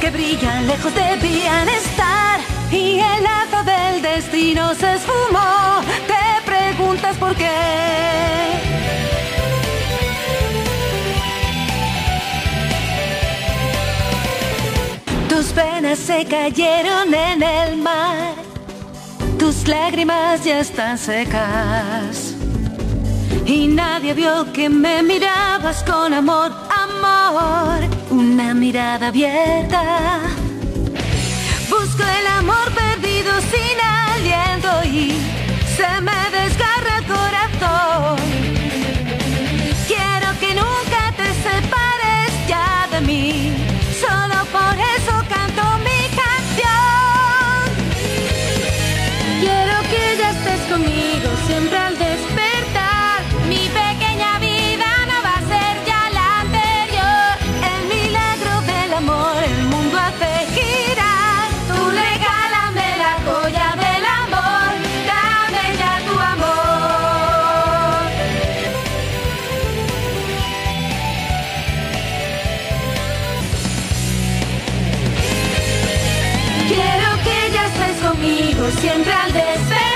que brillan lejos debían estar y el lazo del destino se esfumó. Te preguntas por qué. Tus penas se cayeron en el mar, tus lágrimas ya están secas. Y nadie vio que me mirabas con amor, amor, mirada abierta. Busco el amor perdido sin aliento y siempre al despertar.